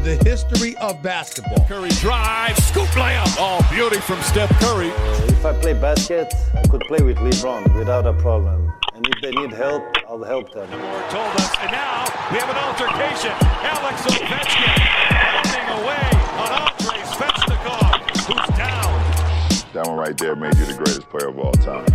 in the history of basketball. Curry drive, scoop layup. Oh, beauty from Steph Curry. If I play basket, I could play with LeBron without a problem. And if they need help, I'll help them. Moore told us, and now we have an altercation. Alex Ovechkin running away on Andrei Svechnikov, who's down. That one right there made you the greatest player of all time.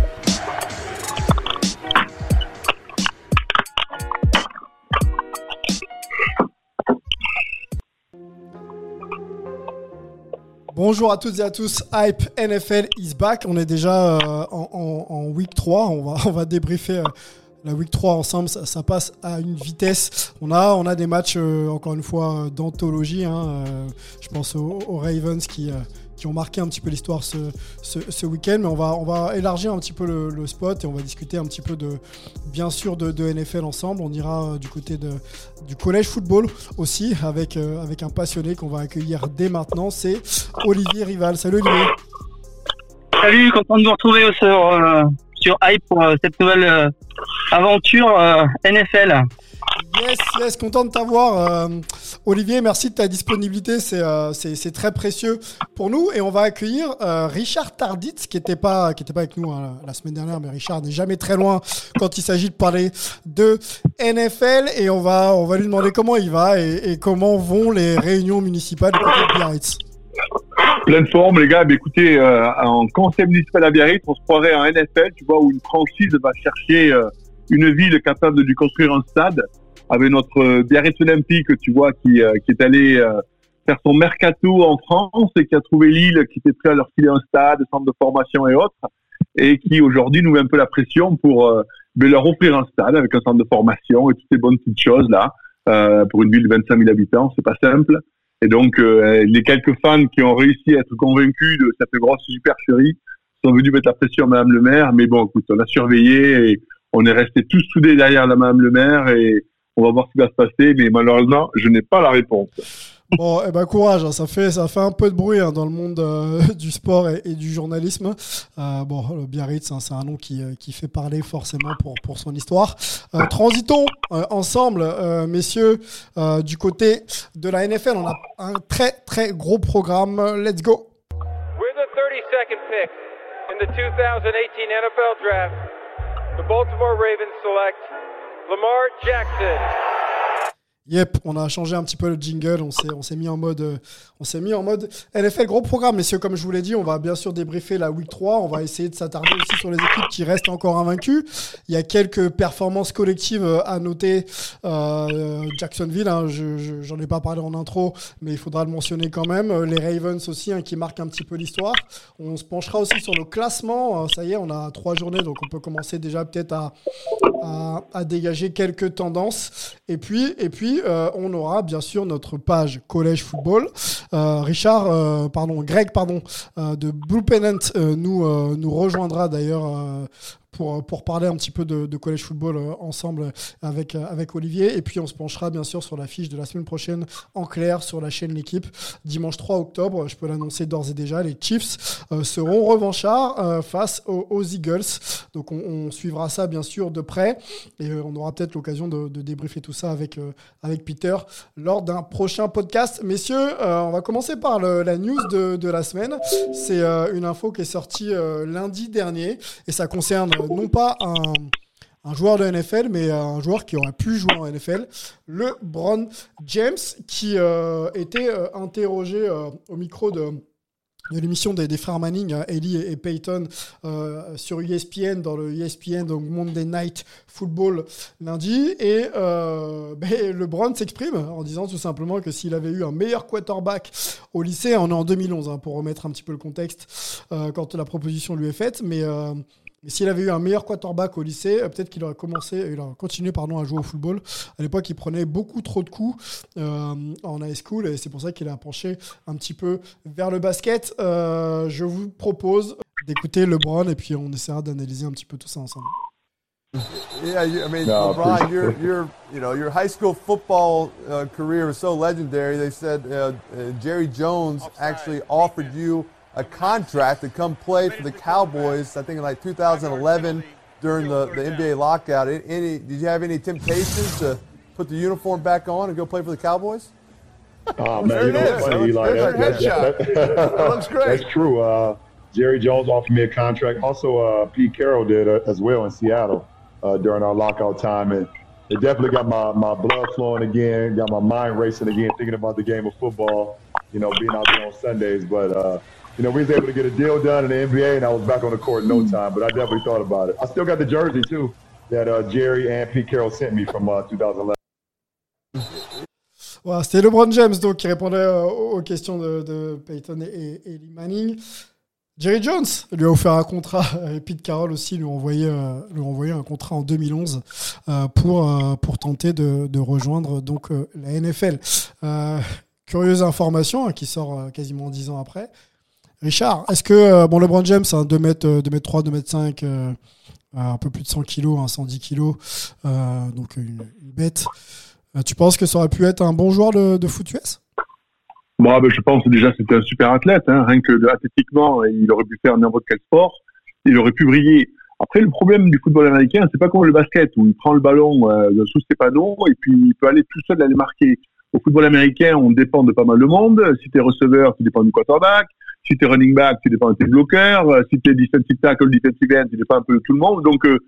Bonjour à toutes et à tous, Hype NFL is back. On est déjà euh, en, week 3, on va, on va débriefer euh, la week 3 ensemble, ça, passe à une vitesse. On a, des matchs, euh, encore une fois, d'anthologie. hein, je pense aux, Ravens qui, qui ont marqué un petit peu l'histoire ce, ce, week-end, mais on va, on va élargir un petit peu le, spot et on va discuter un petit peu de, bien sûr, de, NFL ensemble. On ira euh, du côté de, du collège football aussi avec, euh, avec un passionné qu'on va accueillir dès maintenant, c'est Olivier Rival. Salut Olivier. Salut, content de vous retrouver sur, euh, sur Hype pour cette nouvelle aventure NFL. Yes, yes, content de t'avoir. euh, Olivier, merci de ta disponibilité, c'est euh, très précieux pour nous. Et on va accueillir euh, Richard Tarditz, qui n'était pas, pas avec nous hein, la semaine dernière, mais Richard n'est jamais très loin quand il s'agit de parler de NFL. Et on va, on va lui demander comment il va et, comment vont les réunions municipales de Biarritz. Pleine forme, les gars. Mais écoutez, euh, en conseil municipal à Biarritz, on se croirait en NFL, tu vois, où une franchise va chercher une ville capable de lui construire un stade. Avec notre Biarritz Olympique, tu vois, qui, euh, qui est allé euh, faire son mercato en France et qui a trouvé Lille qui était prêt à leur filer un stade, centre de formation et autres, et qui aujourd'hui nous met un peu la pression pour euh, ben, leur offrir un stade avec un centre de formation et toutes ces bonnes petites choses là. Euh, pour une ville de 25 000 habitants, c'est pas simple. Et donc, euh, les quelques fans qui ont réussi à être convaincus de cette grosse supercherie sont venus mettre la pression à Madame le maire. Mais bon, écoute, on a surveillé et on est restés tous soudés derrière la Madame le maire et on va voir ce qui va se passer. Mais malheureusement, je n'ai pas la réponse. Bon, eh ben courage, hein, ça fait ça fait un peu de bruit hein, dans le monde euh, du sport et, et du journalisme. Euh, bon, le Biarritz, hein, c'est un nom qui, euh, qui fait parler forcément pour, pour son histoire. Euh, transitons euh, ensemble, euh, messieurs, euh, du côté de la NFL. On a un très très gros programme. Let's go. With the 32nd pick in the 2018 NFL Draft, the Baltimore Ravens select Lamar Jackson, Yep, on a changé un petit peu le jingle, on s'est, on s'est mis en mode, euh, on s'est mis en mode NFL, gros programme, messieurs, comme je vous l'ai dit, on va bien sûr débriefer la week 3, on va essayer de s'attarder aussi sur les équipes qui restent encore invaincues. Il y a quelques performances collectives euh, à noter. Euh, Jacksonville, hein, je, je- j'en ai pas parlé en intro, mais il faudra le mentionner quand même. Euh, Les Ravens aussi, hein, qui marquent un petit peu l'histoire. On se penchera aussi sur le classement. Ça y est, on a trois journées, donc on peut commencer déjà peut-être à, à, dégager quelques tendances. Et puis, et puis on aura bien sûr notre page Collège Football. Euh, Richard, euh, pardon, Greg, pardon, euh, de Blue Pennant euh, nous, euh, nous rejoindra d'ailleurs. Pour, parler un petit peu de, de collège football euh, ensemble avec, euh, avec Olivier. Et puis on se penchera bien sûr sur la fiche de la semaine prochaine en clair sur la chaîne L'équipe. Dimanche 3 octobre, je peux l'annoncer d'ores et déjà, les Chiefs euh, seront revanchards face aux, Eagles. Donc on, suivra ça bien sûr de près et on aura peut-être l'occasion de, débriefer tout ça avec, avec Peter lors d'un prochain podcast. Messieurs, on va commencer par la news de, de la semaine. C'est une info qui est sortie lundi dernier et ça concerne non pas un, joueur de NFL, mais un joueur qui aurait pu jouer en NFL, le Bron James, qui euh, était euh, interrogé euh, au micro de l'émission des, des frères Manning, Ellie et, Peyton, euh, sur ESPN, dans le ESPN, donc Monday Night Football lundi. Et euh, ben, s'exprime en disant tout simplement que s'il avait eu un meilleur quarterback au lycée, on est en 2011, hein, pour remettre un petit peu le contexte, euh, quand la proposition lui est faite, mais euh, mais s'il avait eu un meilleur quarterback au lycée, euh, peut-être qu'il aurait commencé, il aurait continué pardon, à jouer au football. À l'époque, il prenait beaucoup trop de coups euh, en high school et c'est pour ça qu'il a penché un petit peu vers le basket. Euh, je vous propose d'écouter LeBron et puis on essaiera d'analyser un petit peu tout ça ensemble. Yeah, you, I mean, No, LeBron, your your you know your high school football uh, career was so legendary. They said uh, uh, Jerry Jones actually offered you a contract to come play for the Cowboys. I think in like 2011 during the, the NBA lockout. Any did you have any temptations to put the uniform back on and go play for the Cowboys? Oh man, you know what's funny, Eli? There's That, your that, headshot. that- That looks great. That's true. Uh, Jerry Jones offered me a contract. Also, uh, Pete Carroll did uh, as well in Seattle uh, during our lockout time, and it definitely got my, my blood flowing again, got my mind racing again, thinking about the game of football. You know, being out there on Sundays, but. You know, we was able to get a deal done in the NBA, and I was back on the court in no time. But I definitely thought about it. I still got the jersey too that uh, Jerry and Pete Carroll sent me from uh, 2011. Voilà, c'était LeBron James donc, qui répondait euh, aux questions de, de Peyton et, et Lee Manning. Jerry Jones lui a offert un contrat, et Pete Carroll aussi lui a envoyé, euh, lui a envoyé un contrat en 2011 euh, pour, euh, pour tenter de, de rejoindre donc, euh, la NFL. Euh, curieuse information hein, qui sort quasiment 10 ans après. Richard, est-ce que euh, bon, LeBron James, hein, 2 mètres, euh, 2 mètres 3, 2 mètres 5, euh, un peu plus de 100 kilos, hein, 110 kilos, euh, donc une, bête. Euh, tu penses que ça aurait pu être un bon joueur de, de foot US Bon, ben, je pense déjà c'était un super athlète. Hein. Rien que athlétiquement, il aurait pu faire n'importe quel sport. Il aurait pu briller. Après, le problème du football américain, c'est pas comme le basket où il prend le ballon euh, sous ses panneaux et puis il peut aller tout seul aller marquer. Au football américain, on dépend de pas mal de monde. Si t'es receveur, tu dépends du quarterback. Si t'es running back, tu dépends de tes bloqueurs. Euh, Si t'es defensive tackle, defensive end, tu dépends un peu de tout le monde. Donc, euh,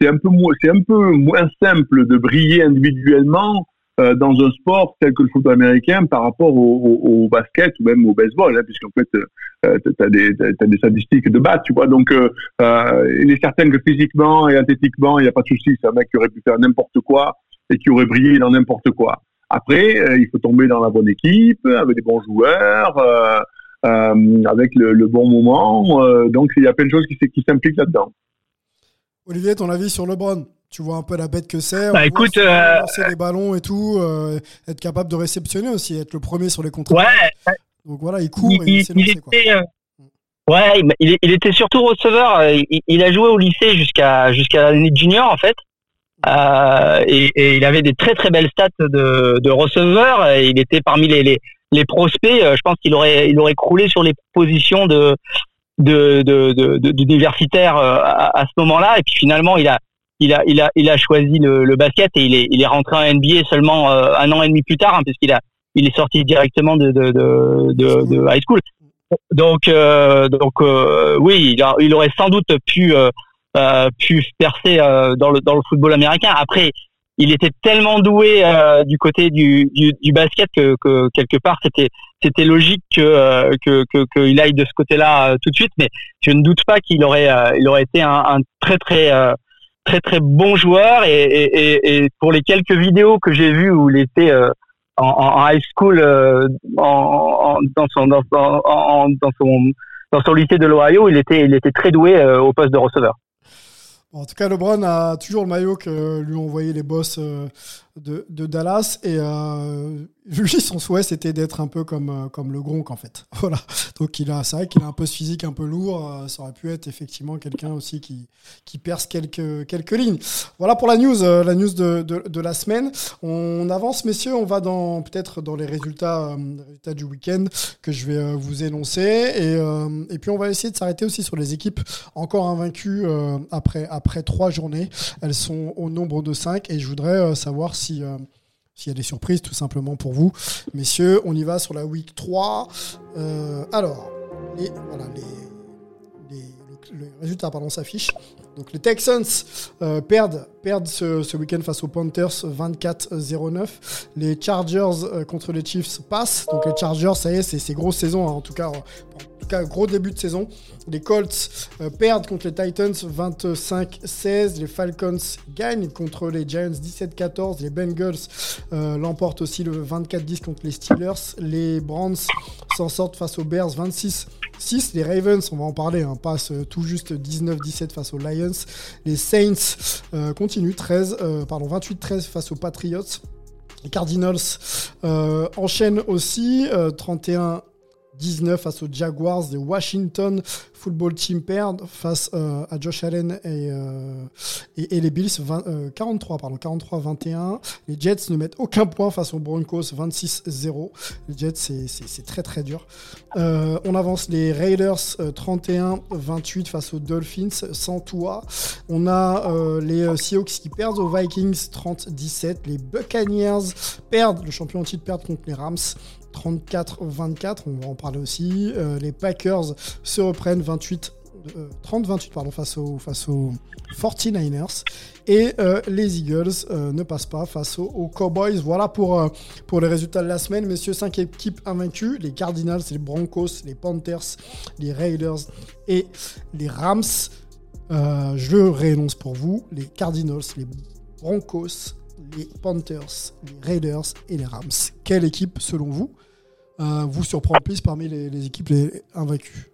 c'est un peu moins, c'est un peu moins simple de briller individuellement euh, dans un sport tel que le football américain par rapport au, basket ou même au baseball, hein, puisqu'en fait, euh, tu as, des, t'as des statistiques de batte, tu vois. Donc, il est certain que physiquement et athlétiquement, il n'y a pas de souci. C'est un mec qui aurait pu faire n'importe quoi et qui aurait brillé dans n'importe quoi. Après, il faut tomber dans la bonne équipe, avec des bons joueurs, avec le, le bon moment. euh, donc, il y a plein de choses qui, s'impliquent là-dedans. Olivier, ton avis sur LeBron? Tu vois un peu la bête que c'est. on Bah, écoute, euh, lancer des ballons et tout, euh, être capable de réceptionner aussi, être le premier sur les contre Ouais, Donc voilà, il court il, et il il- lancé. Quoi. était, euh, ouais, il, il- il était surtout receveur. euh, Il, il a joué au lycée jusqu'à jusqu'à l'année junior en fait. Euh, et, et il avait des très très belles stats de, de receveur. Il était parmi les, les, les prospects. Euh, Je pense qu'il aurait il aurait croulé sur les positions de de de de- de- d'universitaire euh, à, ce moment-là. Et puis finalement, il a il a il a il a choisi le, le basket et il est il est rentré en NBA seulement euh, un an et demi plus tard, hein, puisqu'il a il est sorti directement de de de, de, high school. Donc euh, donc euh, oui, il, aurait sans doute pu euh, pu percer dans le dans le football américain. Après, il était tellement doué euh, du côté du, du, du basket que, que quelque part c'était c'était logique que euh, que qu'il aille de ce côté-là euh, tout de suite. Mais je ne doute pas qu'il aurait euh, il aurait été un, un très très euh, très très bon joueur et, et, et, pour les quelques vidéos que j'ai vues où il était euh, en, en high school en, en- dans son dans, dans, son dans son lycée de l'Ohio, il était il était très doué au poste de receveur. En tout cas, LeBron a toujours le maillot que lui ont envoyé les boss euh, de, Dallas. Et euh, lui, son souhait, c'était d'être un peu comme, euh, comme le Gronk, en fait. Voilà. Donc, il a, c'est vrai qu'il a un peu ce physique un peu lourd. euh, ça aurait pu être effectivement quelqu'un aussi qui, qui perce quelques, quelques lignes. Voilà pour la news, euh, la news de, de, la semaine. On avance, messieurs. On va dans peut-être dans les résultats, du week-end que je vais vous énoncer. Et, et puis, on va essayer de s'arrêter aussi sur les équipes encore invaincues après, après trois journées. Elles sont au nombre de cinq. Et je voudrais savoir si. Euh, s'il y a des surprises, tout simplement pour vous. Messieurs, on y va sur la week 3. Euh, alors, les, voilà, le, résultat pardon, s'affiche. Donc les Texans euh, perdent, perdent ce, week-end face aux Panthers 24-09. Les Chargers contre les Chiefs passent. Donc les Chargers, ça y est, c'est grosse saison. hein, en, tout cas, cas, gros début de saison. Les Colts euh, perdent contre les Titans 25-16. Les Falcons gagnent contre les Giants 17-14. Les Bengals euh, l'emportent aussi le 24-10 contre les Steelers. Les Browns s'en sortent face aux Bears 26 6. Les Ravens, on va en parler, hein, passent euh, tout juste 19-17 face aux Lions. Les Saints euh, continuent 13, euh, pardon, 28-13 face aux Patriots. Les Cardinals enchaînent aussi euh, 31 19 face aux Jaguars. Les Washington Football Team perdent face euh, à Josh Allen et, euh, les Bills 43 pardon 43-21. Les Jets ne mettent aucun point face aux Broncos 26-0. Les Jets c'est très très dur. on avance les Raiders 31-28 face aux Dolphins sans toi. On a les Seahawks qui perdent aux Vikings 30-17. Les Buccaneers perdent le champion titre perdent contre les Rams 34-24, on va en parler aussi. Euh, les Packers se reprennent 28 30-28 euh, face aux, face aux 49ers. Et euh, les Eagles ne passent pas face aux, Cowboys. Voilà pour, pour les résultats de la semaine. Messieurs, 5 équipes invaincues. Les Cardinals, les Broncos, les Panthers, les Raiders et les Rams. je réénonce pour vous. Les Cardinals, les Broncos, les Panthers, les Raiders et les Rams. Quelle équipe, selon vous, euh, vous surprend le plus parmi les, équipes les invaincues?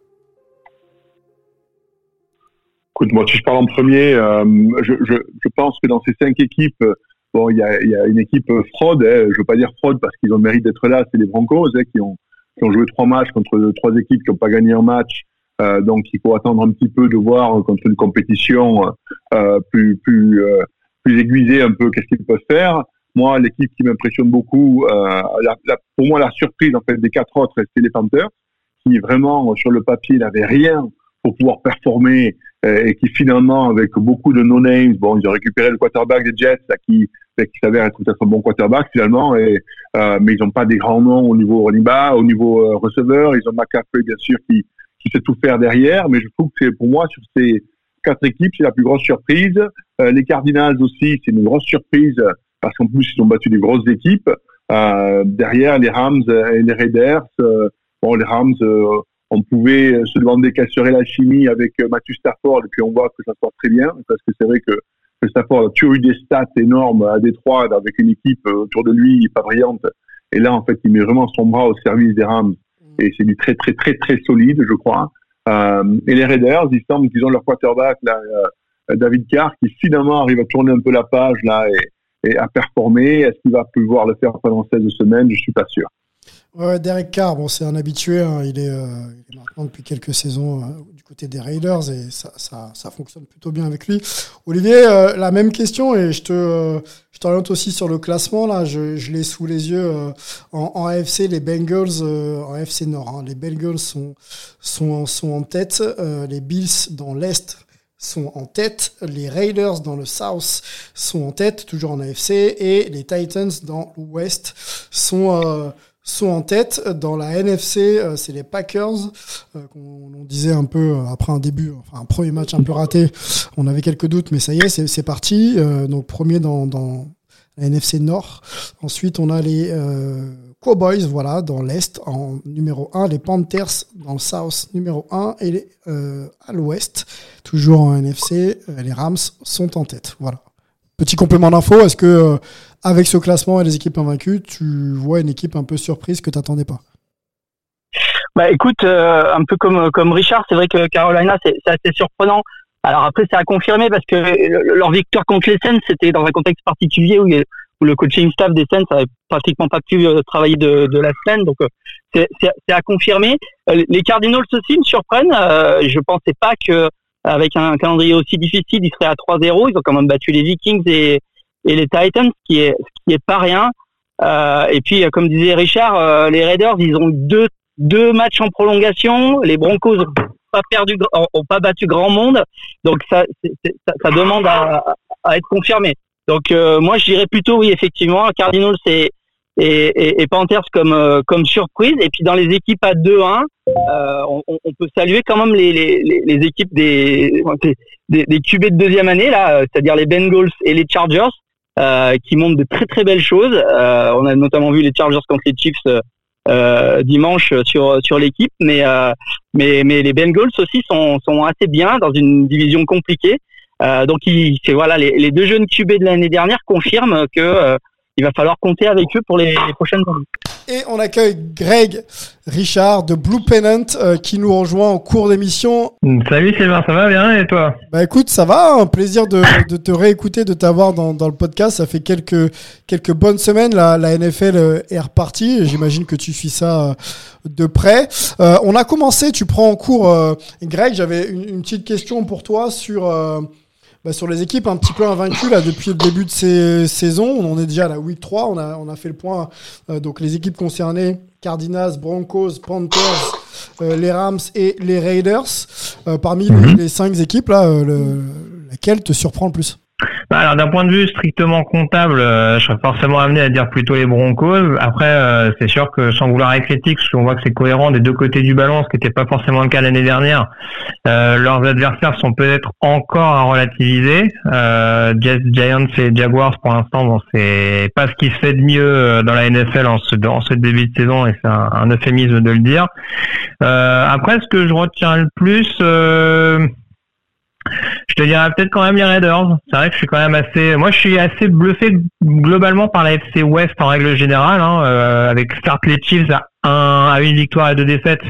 Écoute, moi, si je parle en premier, euh, je, pense que dans ces cinq équipes, bon, il y a, une équipe fraude. Hein. je ne veux pas dire fraude parce qu'ils ont le mérite d'être là. C'est les Broncos hein, qui, ont, joué trois matchs contre trois équipes qui n'ont pas gagné un match. Euh, donc, il faut attendre un petit peu de voir contre une compétition plus plus plus aiguisé un peu qu'est-ce qu'ils peuvent faire. Moi, l'équipe qui m'impressionne beaucoup, euh, pour moi, la surprise en fait des quatre autres, c'est les Panthers, qui vraiment sur le papier n'avaient rien pour pouvoir performer euh, et qui finalement, avec beaucoup de no-names, bon, ils ont récupéré le quarterback des Jets, là, qui, qui s'avère être peut-être un bon quarterback finalement, euh, mais ils n'ont pas des grands noms au niveau running back, au niveau receveur. Ils ont McCaffrey bien sûr qui, qui sait tout faire derrière, mais je trouve que pour moi sur ces quatre équipes, c'est la plus grosse surprise. Euh, les Cardinals aussi, c'est une grosse surprise parce qu'en plus, ils ont battu des grosses équipes. Euh, derrière, les Rams et les Raiders, euh, bon, les Rams, on pouvait se demander quelle serait la chimie avec Matthew Stafford, et puis on voit que ça se passe très bien, parce que c'est vrai que, Stafford a toujours eu des stats énormes à Détroit, avec une équipe autour de lui pas brillante. Et là, en fait, il met vraiment son bras au service des Rams. Et c'est du très, très, très, très solide, je crois. Euh, et les Raiders, ils semblent qu'ils ont leur quarterback, là, euh, David Carr, qui finalement arrive à tourner un peu la page là et, à performer. Est-ce qu'il va pouvoir le faire pendant 16 semaines Je suis pas sûr. Derek Carr, bon, c'est un habitué. Hein. Il, est, euh, il, est, maintenant depuis quelques saisons euh, du côté des Raiders et ça, ça, fonctionne plutôt bien avec lui. Olivier, euh, la même question et je te, je t'oriente aussi sur le classement. Là, je, l'ai sous les yeux en, en, AFC. Les Bengals, en AFC Nord, hein, les Bengals sont, sont, sont en tête. les Bills dans l'Est sont en tête, les Raiders dans le South sont en tête, toujours en AFC, et les Titans dans l'Ouest sont sont en tête. Dans la NFC, euh, c'est les Packers, euh, qu'on on disait un peu euh, après un début, enfin un premier match un peu raté. On avait quelques doutes, mais ça y est, c'est parti. donc premier dans, dans, la NFC Nord. Ensuite, on a les Cowboys, voilà, dans l'Est en numéro 1, les Panthers dans le South numéro 1 et les, à l'Ouest, toujours en NFC, les Rams sont en tête. Voilà. Petit complément d'info, est-ce que avec ce classement et les équipes invaincues, tu vois une équipe un peu surprise que tu n'attendais pas? Bah écoute, euh, un peu comme comme Richard, c'est vrai que Carolina c'est assez surprenant. Alors après c'est à confirmer parce que leur victoire contre les Saints c'était dans un contexte particulier où, où le coaching staff des Saints avait pratiquement pas pu euh, travailler de, la semaine, donc euh, c'est à confirmer. les Cardinals aussi me surprennent. je pensais pas que avec un calendrier aussi difficile, ils seraient à 3-0. Ils ont quand même battu les Vikings et les Titans, ce qui est, pas rien. Euh, et puis, comme disait Richard, euh, les Raiders, ils ont deux, deux matchs en prolongation. Les Broncos ont pas ont pas battu grand monde. Donc, ça, demande à, être confirmé. Donc, euh, moi, je dirais plutôt oui, effectivement, Cardinals et, et, et, Panthers comme, euh, comme surprise. Et puis, dans les équipes à 2-1, on, on, peut saluer quand même les, les, les équipes des, des, des QB de deuxième année, là, c'est-à-dire les Bengals et les Chargers. Euh, qui montrent de très très belles choses. Euh, on a notamment vu les Chargers contre les Chiefs euh, dimanche sur sur l'équipe, mais mais mais les Bengals aussi sont sont assez bien dans une division compliquée. Donc c'est voilà les, les, deux jeunes QB de l'année dernière confirment que il va falloir compter avec eux pour les, prochaines années. Et on accueille Greg Richard de Blue Pennant euh, qui nous rejoint en cours d'émission. Salut Sylvain, ça va bien et toi? Bah écoute, ça va, un plaisir de, de te réécouter, de t'avoir dans, dans, le podcast. Ça fait quelques, quelques bonnes semaines, la, la NFL est repartie. J'imagine que tu suis ça de près. Euh, on a commencé, tu prends en cours, euh, Greg, j'avais une, une, petite question pour toi sur bah, sur les équipes un petit peu invaincues là depuis le début de ces saisons. On est déjà à la week 3, on a, on a fait le point. Euh, donc les équipes concernées, Cardinals, Broncos, Panthers, euh, les Rams et les Raiders. Euh, parmi mhm. les, cinq équipes là, laquelle te surprend le plus? Alors d'un point de vue strictement comptable, euh, je serais forcément amené à dire plutôt les Broncos. Après, euh, c'est sûr que sans vouloir être critique, on voit que c'est cohérent des deux côtés du ballon, ce qui n'était pas forcément le cas l'année dernière. Euh, leurs adversaires sont peut-être encore à relativiser. Giants et Jaguars, pour l'instant, bon, c'est pas ce qui se fait de mieux dans la NFL en ce, ce début de saison, et c'est un, un, euphémisme de le dire. après, ce que je retiens le plus je te dirais peut-être quand même les Raiders. C'est vrai que je suis quand même assez. Moi, je suis assez bluffé globalement par la FC West en règle générale, hein, euh, avec start les Chiefs à, à une victoire et deux défaites.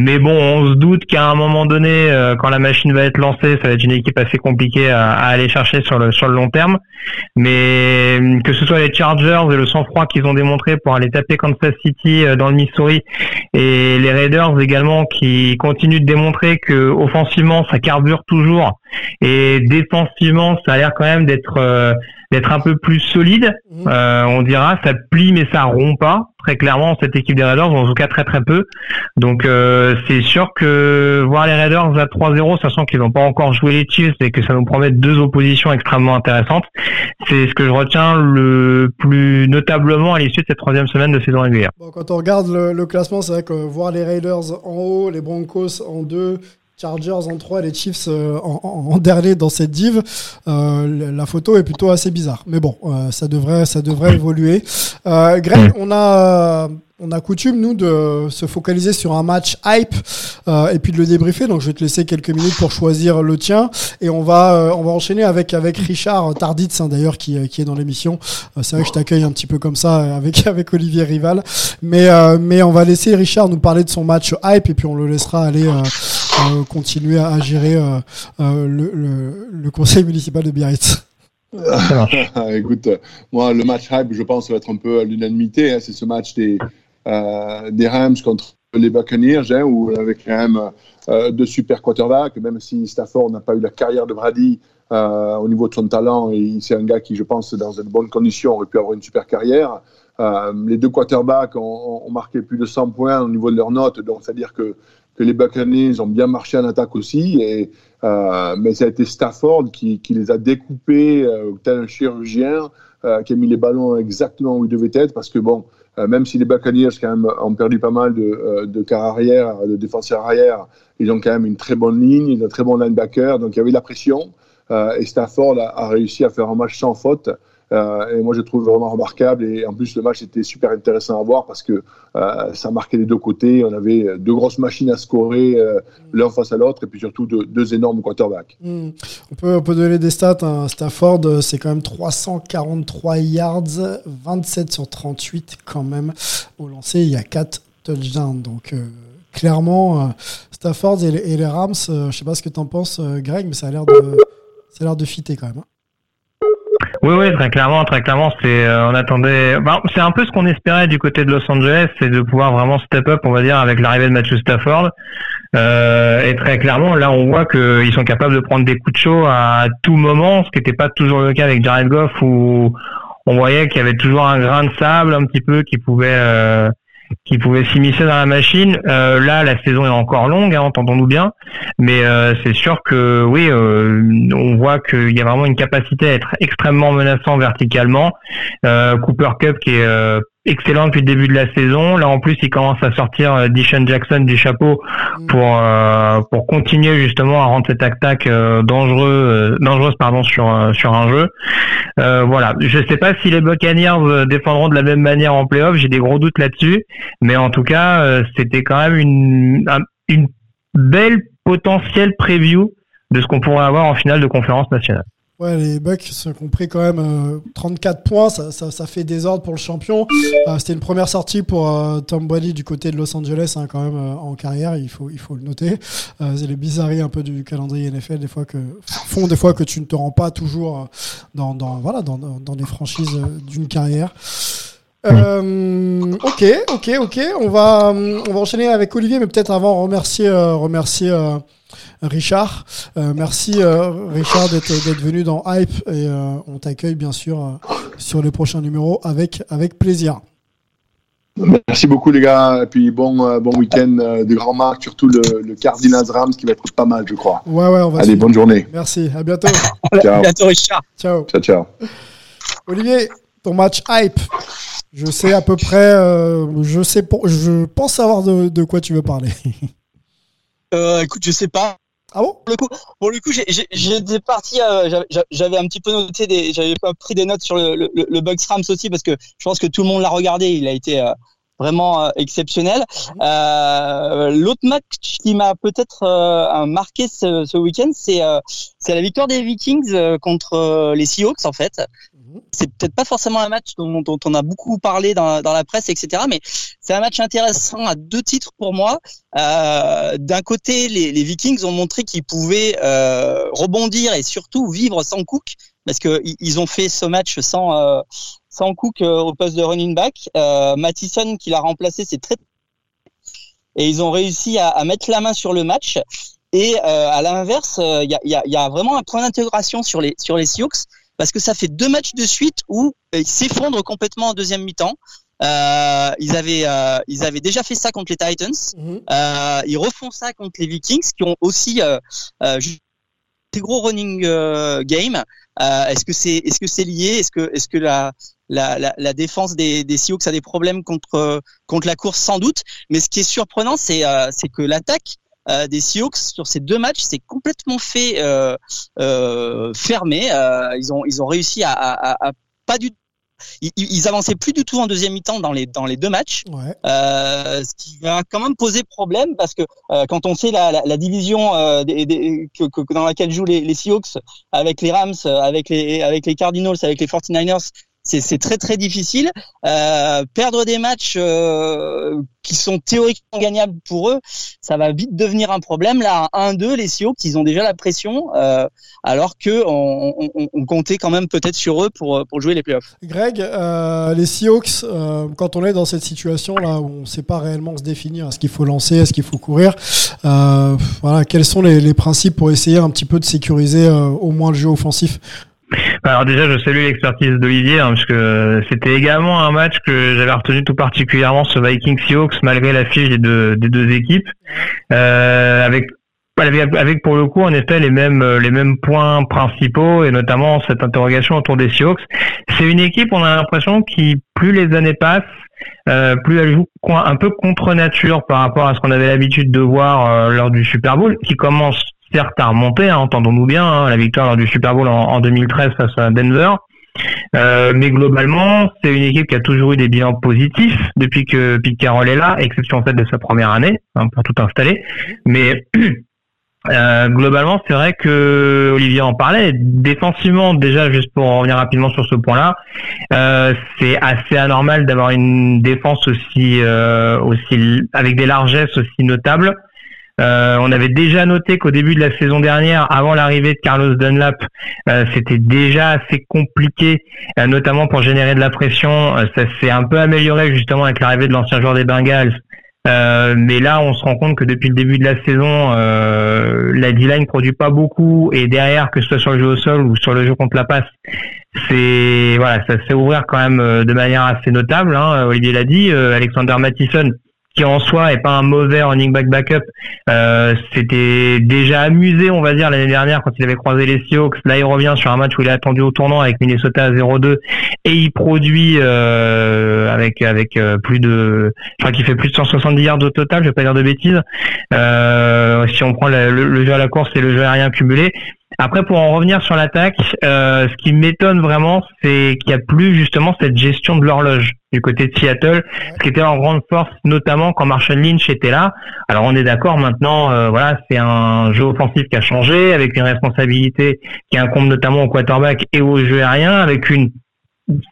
Mais bon, on se doute qu'à un moment donné, euh, quand la machine va être lancée, ça va être une équipe assez compliquée à, aller chercher sur le sur le long terme. Mais euh, que ce soit les Chargers et le sang-froid qu'ils ont démontré pour aller taper Kansas City euh, dans le Missouri, et les Raiders également qui continuent de démontrer que offensivement ça carbure toujours et défensivement ça a l'air quand même d'être d'être un peu plus solide. Mmh. Euh, on dira, ça plie mais ça rompt pas. Très clairement, cette équipe des Raiders, en tout cas très très peu. Donc euh, c'est sûr que voir les Raiders à 3-0, sachant qu'ils n'ont pas encore joué les Chiefs et que ça nous promet deux oppositions extrêmement intéressantes, c'est ce que je retiens le plus notablement à l'issue de cette troisième semaine de saison régulière. Quand on regarde le classement, c'est vrai que voir les Raiders en haut, les Broncos en deux, Chargers en 3, les Chiefs euh, en, dernier dans cette div. Euh, la photo est plutôt assez bizarre. Mais bon, euh, ça, devrait, ça devrait évoluer. Greg, on a on a coutume, nous, de se focaliser sur un match hype euh, et puis de le débriefer. Donc, je vais te laisser quelques minutes pour choisir le tien. Et on va, euh, on va enchaîner avec, avec Richard Tarditz, hein, d'ailleurs, qui, euh, qui est dans l'émission. Euh, c'est vrai que je t'accueille un petit peu comme ça avec, avec Olivier Rival. Mais, mais on va laisser Richard nous parler de son match hype et puis on le laissera aller continuer à, gérer le, le, le, conseil municipal de Biarritz. Écoute, moi, le match hype, je pense, va être un peu à l'unanimité. Hein. C'est ce match des, euh, des Rams contre les Buccaneers, hein, où avec quand même euh, deux super quarterbacks, même si Stafford n'a pas eu la carrière de Brady euh, au niveau de son talent, et c'est un gars qui, je pense, dans une bonne condition, aurait pu avoir une super carrière. les deux quarterbacks ont, marqué plus de 100 points au niveau de leurs notes, donc c'est-à-dire que, que, les Buccaneers ont bien marché en attaque aussi, et, mais ça a été Stafford qui, les a découpés tel un chirurgien, qui a mis les ballons exactement où ils devaient être, parce que bon, euh, même si les Buccaneers ont perdu pas mal de, euh, de arrière, de défenseurs arrière, ils ont quand même une très bonne ligne, ils ont un très bon linebacker, donc il y avait la pression. Euh, et Stafford a, réussi à faire un match sans faute. Euh, et moi, je trouve vraiment remarquable. Et en plus, le match était super intéressant à voir parce que euh, ça marquait les deux côtés. On avait deux grosses machines à scorer euh, l'un face à l'autre et puis surtout deux, énormes quarterbacks. Hmm. On, peut, on peut donner des stats. Hein. Stafford, c'est quand même 343 yards, 27 sur 38 quand même. Au lancer, il y a 4 touchdowns. Donc, clairement, Stafford et les, Rams, je sais pas ce que tu en penses, Greg, mais ça a l'air de, ça de fitter quand même. Hein. Oui, oui, très clairement, très clairement, c'est euh, on attendait. Bah, c'est un peu ce qu'on espérait du côté de Los Angeles, c'est de pouvoir vraiment step up, on va dire, avec l'arrivée de Matthew Stafford. Euh, et très clairement, là, on voit qu'ils sont capables de prendre des coups de chaud à tout moment, ce qui n'était pas toujours le cas avec Jared Goff, où on voyait qu'il y avait toujours un grain de sable un petit peu qui pouvait euh, qui pouvait s'immiscer dans la machine. Euh, là, la saison est encore longue, hein, entendons-nous bien, mais euh, c'est sûr que oui, euh, voit qu'il y a vraiment une capacité à être extrêmement menaçant verticalement. Cooper Cup qui est excellent depuis le début de la saison. Là, en plus, il commence à sortir euh, Dishon Jackson du chapeau pour euh, pour continuer justement à rendre cette attaque euh, dangereux, dangereuse pardon sur sur un jeu. voilà. Je sais pas si les Buccaneers défendront de la même manière en playoff. J'ai des gros doutes là-dessus, mais en tout cas, c'était quand même une une belle potentielle preview de ce qu'on pourrait avoir en finale de conférence nationale. Ouais, les Bucks ont compris quand même euh, 34 points, ça, ça, fait désordre pour le champion. Euh, C'était une première sortie pour euh, Tom Brady du côté de Los Angeles hein, quand même euh, en carrière, il faut, il faut le noter. Euh, C'est les bizarreries un peu du calendrier NFL des fois que font des fois que tu ne te rends pas toujours dans, dans voilà dans, dans, les franchises d'une carrière. Euh, ok, ok, ok. On va, on va enchaîner avec Olivier, mais peut-être avant remercier, remercier Richard. Euh, merci euh, Richard d'être venu dans Hype et euh, on t'accueille bien sûr sur les prochains numéros avec, avec plaisir. Merci beaucoup les gars, et puis bon, bon week-end de grand marque, surtout le, le Cardinals Rams qui va être pas mal je crois. Ouais, ouais, on va Allez, bonne journée. Merci, à bientôt. ciao. À bientôt Richard. Ciao. Ciao, ciao. Olivier, ton match Hype, je sais à peu près, je, sais pour, je pense savoir de, de quoi tu veux parler. Euh, écoute, je sais pas. Ah bon? Pour le coup, pour le coup, j'étais parti. Euh, j'avais un petit peu noté des, j'avais pas pris des notes sur le, le, le Bucks Rams aussi parce que je pense que tout le monde l'a regardé. Il a été euh, vraiment euh, exceptionnel. Euh, L'autre match qui m'a peut-être euh, marqué ce, ce week-end, c'est c'est la victoire des Vikings contre les Seahawks en fait c'est peut-être pas forcément un match dont, on a beaucoup parlé dans, la presse, etc. Mais c'est un match intéressant à deux titres pour moi. Euh, D'un côté, les, Vikings ont montré qu'ils pouvaient euh, rebondir et surtout vivre sans Cook, parce que ils ont fait ce match sans euh, sans Cook euh, au poste de running back. Euh, Mattison qui l'a remplacé, c'est très et ils ont réussi à, mettre la main sur le match. Et euh, à l'inverse, il y a, y, a, y, a, vraiment un point d'intégration sur les sur les Sioux parce que ça fait deux matchs de suite où ils s'effondrent complètement en deuxième mi-temps. Euh, ils avaient euh, ils avaient déjà fait ça contre les Titans. Mmh. Euh, ils refont ça contre les Vikings qui ont aussi euh, euh, des gros running euh, game. est-ce que c'est est-ce que c'est lié? Est-ce que est-ce que la la, la, la défense des, des Seahawks a des problèmes contre contre la course? Sans doute. Mais ce qui est surprenant, c'est c'est que l'attaque euh, des Seahawks sur ces deux matchs, c'est complètement fait euh, euh, fermé. ils ont ils ont réussi à, à, à pas du ils, ils, avançaient plus du tout en deuxième mi-temps dans les dans les deux matchs, ouais. euh, ce qui va quand même poser problème parce que euh, quand on sait la, la, la division euh, des, des, que, que, dans laquelle jouent les, les Seahawks avec les Rams, avec les avec les Cardinals, avec les 49ers, c'est très très difficile. Euh, perdre des matchs euh, qui sont théoriquement gagnables pour eux, ça va vite devenir un problème. Là, 1-2, les Seahawks, ils ont déjà la pression, euh, alors que on, comptait quand même peut-être sur eux pour pour jouer les playoffs. Greg, les Seahawks, quand on est dans cette situation là où on ne sait pas réellement se définir, est-ce qu'il faut lancer, est-ce qu'il faut courir, voilà, quels sont les, principes pour essayer un petit peu de sécuriser au moins le jeu offensif alors déjà, je salue l'expertise d'Olivier, hein, parce que c'était également un match que j'avais retenu tout particulièrement ce Vikings Seahawks, malgré la fiche des deux, des deux équipes, euh, avec avec pour le coup en effet les mêmes les mêmes points principaux et notamment cette interrogation autour des Seahawks. C'est une équipe, on a l'impression qui plus les années passent, euh, plus elle joue un peu contre nature par rapport à ce qu'on avait l'habitude de voir euh, lors du Super Bowl, qui commence certes à remonter, hein, entendons-nous bien, hein, la victoire lors du Super Bowl en, en 2013 face à Denver. Euh, mais globalement, c'est une équipe qui a toujours eu des bilans positifs depuis que Pete Carroll est là, exception en de sa première année, hein, pour tout installer. Mais euh, globalement, c'est vrai que Olivier en parlait. Défensivement, déjà, juste pour revenir rapidement sur ce point-là, euh, c'est assez anormal d'avoir une défense aussi, aussi avec des largesses aussi notables. Euh, on avait déjà noté qu'au début de la saison dernière, avant l'arrivée de Carlos Dunlap, euh, c'était déjà assez compliqué, euh, notamment pour générer de la pression. Ça s'est un peu amélioré justement avec l'arrivée de l'ancien joueur des Bengals. Mais là, on se rend compte que depuis le début de la saison, la D-line produit pas beaucoup et derrière, que ce soit sur le jeu au sol ou sur le jeu contre la passe, c'est voilà, ça se fait ouvrir quand même de manière assez notable. Hein, Olivier l'a dit, Alexander Mattison qui en soi est pas un mauvais running back backup. Euh, C'était déjà amusé, on va dire, l'année dernière quand il avait croisé les Seahawks. Là, il revient sur un match où il est attendu au tournant avec Minnesota à 0-2 et il produit euh, avec avec euh, plus de, je crois qu'il fait plus de 170 yards au total. Je vais pas dire de bêtises. Si on prend le, jeu à la course et le jeu aérien cumulé. Après, pour en revenir sur l'attaque, euh, ce qui m'étonne vraiment, c'est qu'il n'y a plus justement cette gestion de l'horloge du côté de Seattle, ce qui était en grande force, notamment quand Marshall Lynch était là. Alors on est d'accord maintenant, euh, voilà, c'est un jeu offensif qui a changé, avec une responsabilité qui incombe notamment au quarterback et au jeu aérien, avec une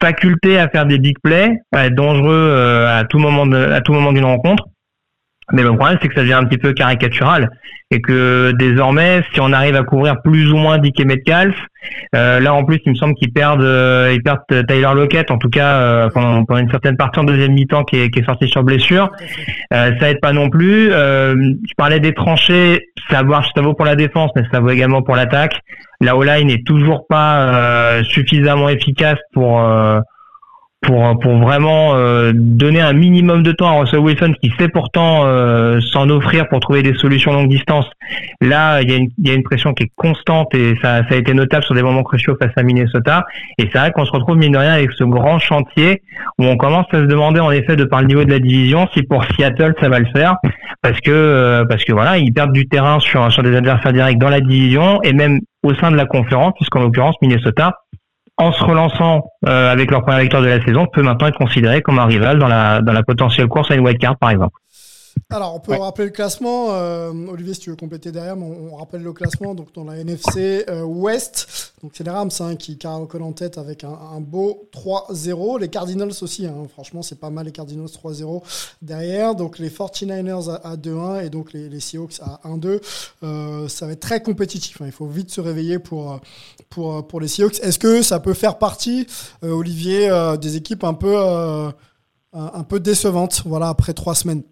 faculté à faire des big plays, à être dangereux euh, à tout moment de, à tout moment d'une rencontre. Mais le problème, c'est que ça devient un petit peu caricatural et que désormais, si on arrive à couvrir plus ou moins Dick Metcalf, euh, là en plus, il me semble qu'ils perdent, euh, ils perdent Tyler Lockett, en tout cas euh, pendant, une certaine partie en deuxième mi-temps qui est, qui est sorti sur blessure. Euh, ça aide pas non plus. je parlais des tranchées, ça, ça vaut pour la défense, mais ça vaut également pour l'attaque. La O-line n'est toujours pas suffisamment efficace pour pour, pour vraiment euh, donner un minimum de temps à Russell Wilson qui sait pourtant euh, s'en offrir pour trouver des solutions longue distance. Là, il y, a une, il y a une pression qui est constante et ça, ça a été notable sur des moments cruciaux face à Minnesota. Et c'est vrai qu'on se retrouve mine de rien avec ce grand chantier où on commence à se demander en effet de par le niveau de la division si pour Seattle ça va le faire parce que euh, parce que voilà ils perdent du terrain sur sur des adversaires directs dans la division et même au sein de la conférence puisqu'en l'occurrence Minnesota en se relançant euh, avec leur première victoire de la saison, peut maintenant être considéré comme un rival dans la, dans la potentielle course à une white card, par exemple. Alors, on peut rappeler le classement. Euh, Olivier, si tu veux compléter derrière, on, rappelle le classement. Donc, dans la NFC euh, Ouest, donc c'est les Rams hein, qui caracolent en tête avec un, beau 3-0. Les Cardinals aussi, hein, franchement, c'est pas mal les Cardinals 3-0 derrière. Donc, les 49ers à, 2-1 et donc les, Seahawks à 1-2. Euh, ça va être très compétitif. Hein. Il faut vite se réveiller pour, pour, pour les Seahawks. Est-ce que ça peut faire partie, Olivier, des équipes un peu, un peu décevantes voilà, après trois semaines?